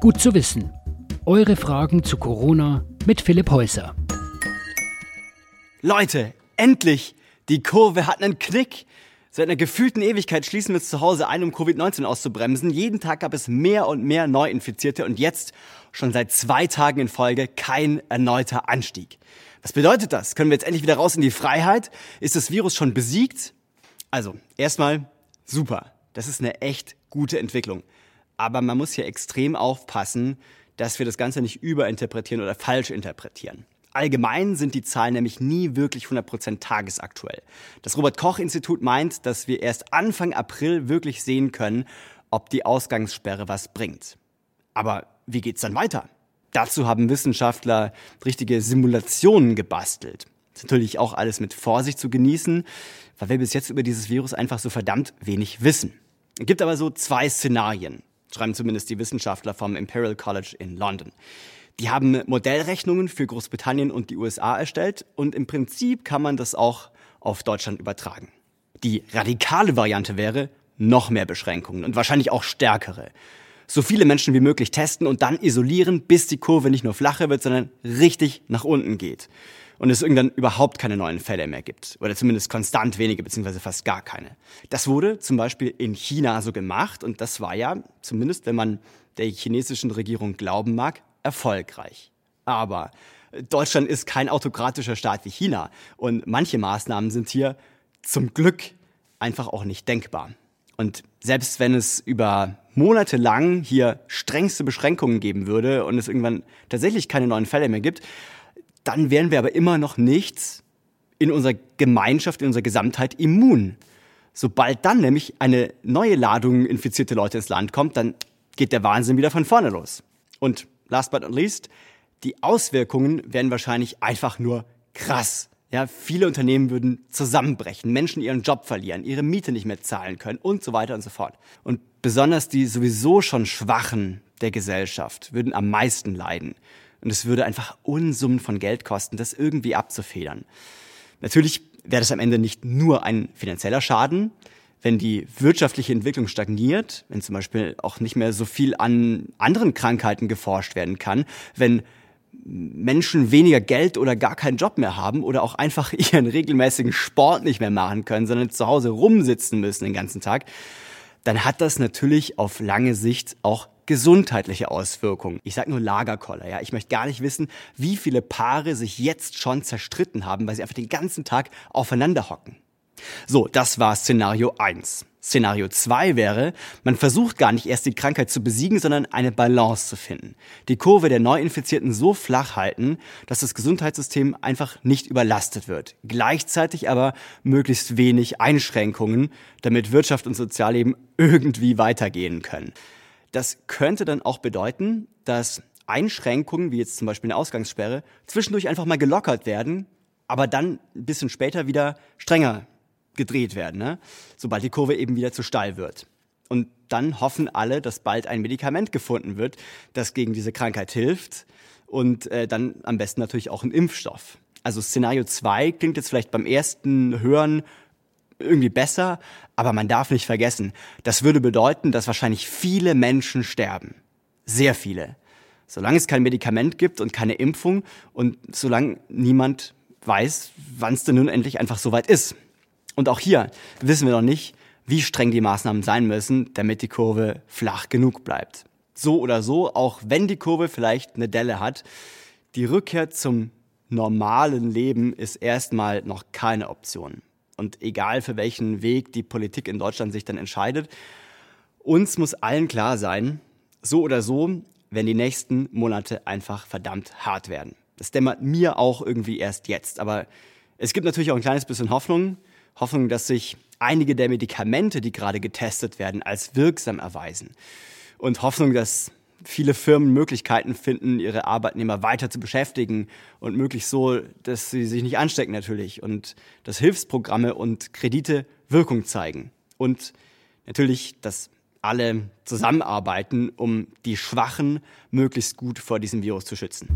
Gut zu wissen. Eure Fragen zu Corona mit Philipp Häuser. Leute, endlich! Die Kurve hat einen Knick. Seit einer gefühlten Ewigkeit schließen wir uns zu Hause ein, um Covid-19 auszubremsen. Jeden Tag gab es mehr und mehr Neuinfizierte und jetzt schon seit zwei Tagen in Folge kein erneuter Anstieg. Was bedeutet das? Können wir jetzt endlich wieder raus in die Freiheit? Ist das Virus schon besiegt? Also, erstmal super. Das ist eine echt gute Entwicklung. Aber man muss hier extrem aufpassen, dass wir das Ganze nicht überinterpretieren oder falsch interpretieren. Allgemein sind die Zahlen nämlich nie wirklich 100% tagesaktuell. Das Robert Koch Institut meint, dass wir erst Anfang April wirklich sehen können, ob die Ausgangssperre was bringt. Aber wie geht's dann weiter? Dazu haben Wissenschaftler richtige Simulationen gebastelt. ist natürlich auch alles mit Vorsicht zu genießen, weil wir bis jetzt über dieses Virus einfach so verdammt wenig wissen. Es gibt aber so zwei Szenarien, schreiben zumindest die Wissenschaftler vom Imperial College in London. Die haben Modellrechnungen für Großbritannien und die USA erstellt und im Prinzip kann man das auch auf Deutschland übertragen. Die radikale Variante wäre noch mehr Beschränkungen und wahrscheinlich auch stärkere so viele Menschen wie möglich testen und dann isolieren, bis die Kurve nicht nur flacher wird, sondern richtig nach unten geht. Und es irgendwann überhaupt keine neuen Fälle mehr gibt. Oder zumindest konstant wenige, beziehungsweise fast gar keine. Das wurde zum Beispiel in China so gemacht und das war ja, zumindest wenn man der chinesischen Regierung glauben mag, erfolgreich. Aber Deutschland ist kein autokratischer Staat wie China und manche Maßnahmen sind hier zum Glück einfach auch nicht denkbar. Und selbst wenn es über Monate lang hier strengste Beschränkungen geben würde und es irgendwann tatsächlich keine neuen Fälle mehr gibt, dann wären wir aber immer noch nicht in unserer Gemeinschaft, in unserer Gesamtheit immun. Sobald dann nämlich eine neue Ladung infizierte Leute ins Land kommt, dann geht der Wahnsinn wieder von vorne los. Und last but not least, die Auswirkungen werden wahrscheinlich einfach nur krass. Ja, viele Unternehmen würden zusammenbrechen, Menschen ihren Job verlieren, ihre Miete nicht mehr zahlen können und so weiter und so fort. Und besonders die sowieso schon Schwachen der Gesellschaft würden am meisten leiden. Und es würde einfach Unsummen von Geld kosten, das irgendwie abzufedern. Natürlich wäre das am Ende nicht nur ein finanzieller Schaden, wenn die wirtschaftliche Entwicklung stagniert, wenn zum Beispiel auch nicht mehr so viel an anderen Krankheiten geforscht werden kann, wenn Menschen weniger Geld oder gar keinen Job mehr haben oder auch einfach ihren regelmäßigen Sport nicht mehr machen können, sondern zu Hause rumsitzen müssen den ganzen Tag, dann hat das natürlich auf lange Sicht auch gesundheitliche Auswirkungen. Ich sage nur Lagerkoller, ja. Ich möchte gar nicht wissen, wie viele Paare sich jetzt schon zerstritten haben, weil sie einfach den ganzen Tag aufeinander hocken. So, das war Szenario 1. Szenario 2 wäre, man versucht gar nicht erst die Krankheit zu besiegen, sondern eine Balance zu finden. Die Kurve der Neuinfizierten so flach halten, dass das Gesundheitssystem einfach nicht überlastet wird. Gleichzeitig aber möglichst wenig Einschränkungen, damit Wirtschaft und Sozialleben irgendwie weitergehen können. Das könnte dann auch bedeuten, dass Einschränkungen, wie jetzt zum Beispiel eine Ausgangssperre, zwischendurch einfach mal gelockert werden, aber dann ein bisschen später wieder strenger gedreht werden, ne? sobald die Kurve eben wieder zu steil wird. Und dann hoffen alle, dass bald ein Medikament gefunden wird, das gegen diese Krankheit hilft und äh, dann am besten natürlich auch ein Impfstoff. Also Szenario 2 klingt jetzt vielleicht beim ersten Hören irgendwie besser, aber man darf nicht vergessen, das würde bedeuten, dass wahrscheinlich viele Menschen sterben. Sehr viele. Solange es kein Medikament gibt und keine Impfung und solange niemand weiß, wann es denn nun endlich einfach soweit ist. Und auch hier wissen wir noch nicht, wie streng die Maßnahmen sein müssen, damit die Kurve flach genug bleibt. So oder so, auch wenn die Kurve vielleicht eine Delle hat, die Rückkehr zum normalen Leben ist erstmal noch keine Option. Und egal für welchen Weg die Politik in Deutschland sich dann entscheidet, uns muss allen klar sein, so oder so, wenn die nächsten Monate einfach verdammt hart werden. Das dämmert mir auch irgendwie erst jetzt. Aber es gibt natürlich auch ein kleines bisschen Hoffnung. Hoffnung, dass sich einige der Medikamente, die gerade getestet werden, als wirksam erweisen. Und Hoffnung, dass viele Firmen Möglichkeiten finden, ihre Arbeitnehmer weiter zu beschäftigen und möglichst so, dass sie sich nicht anstecken natürlich und dass Hilfsprogramme und Kredite Wirkung zeigen. Und natürlich, dass alle zusammenarbeiten, um die Schwachen möglichst gut vor diesem Virus zu schützen.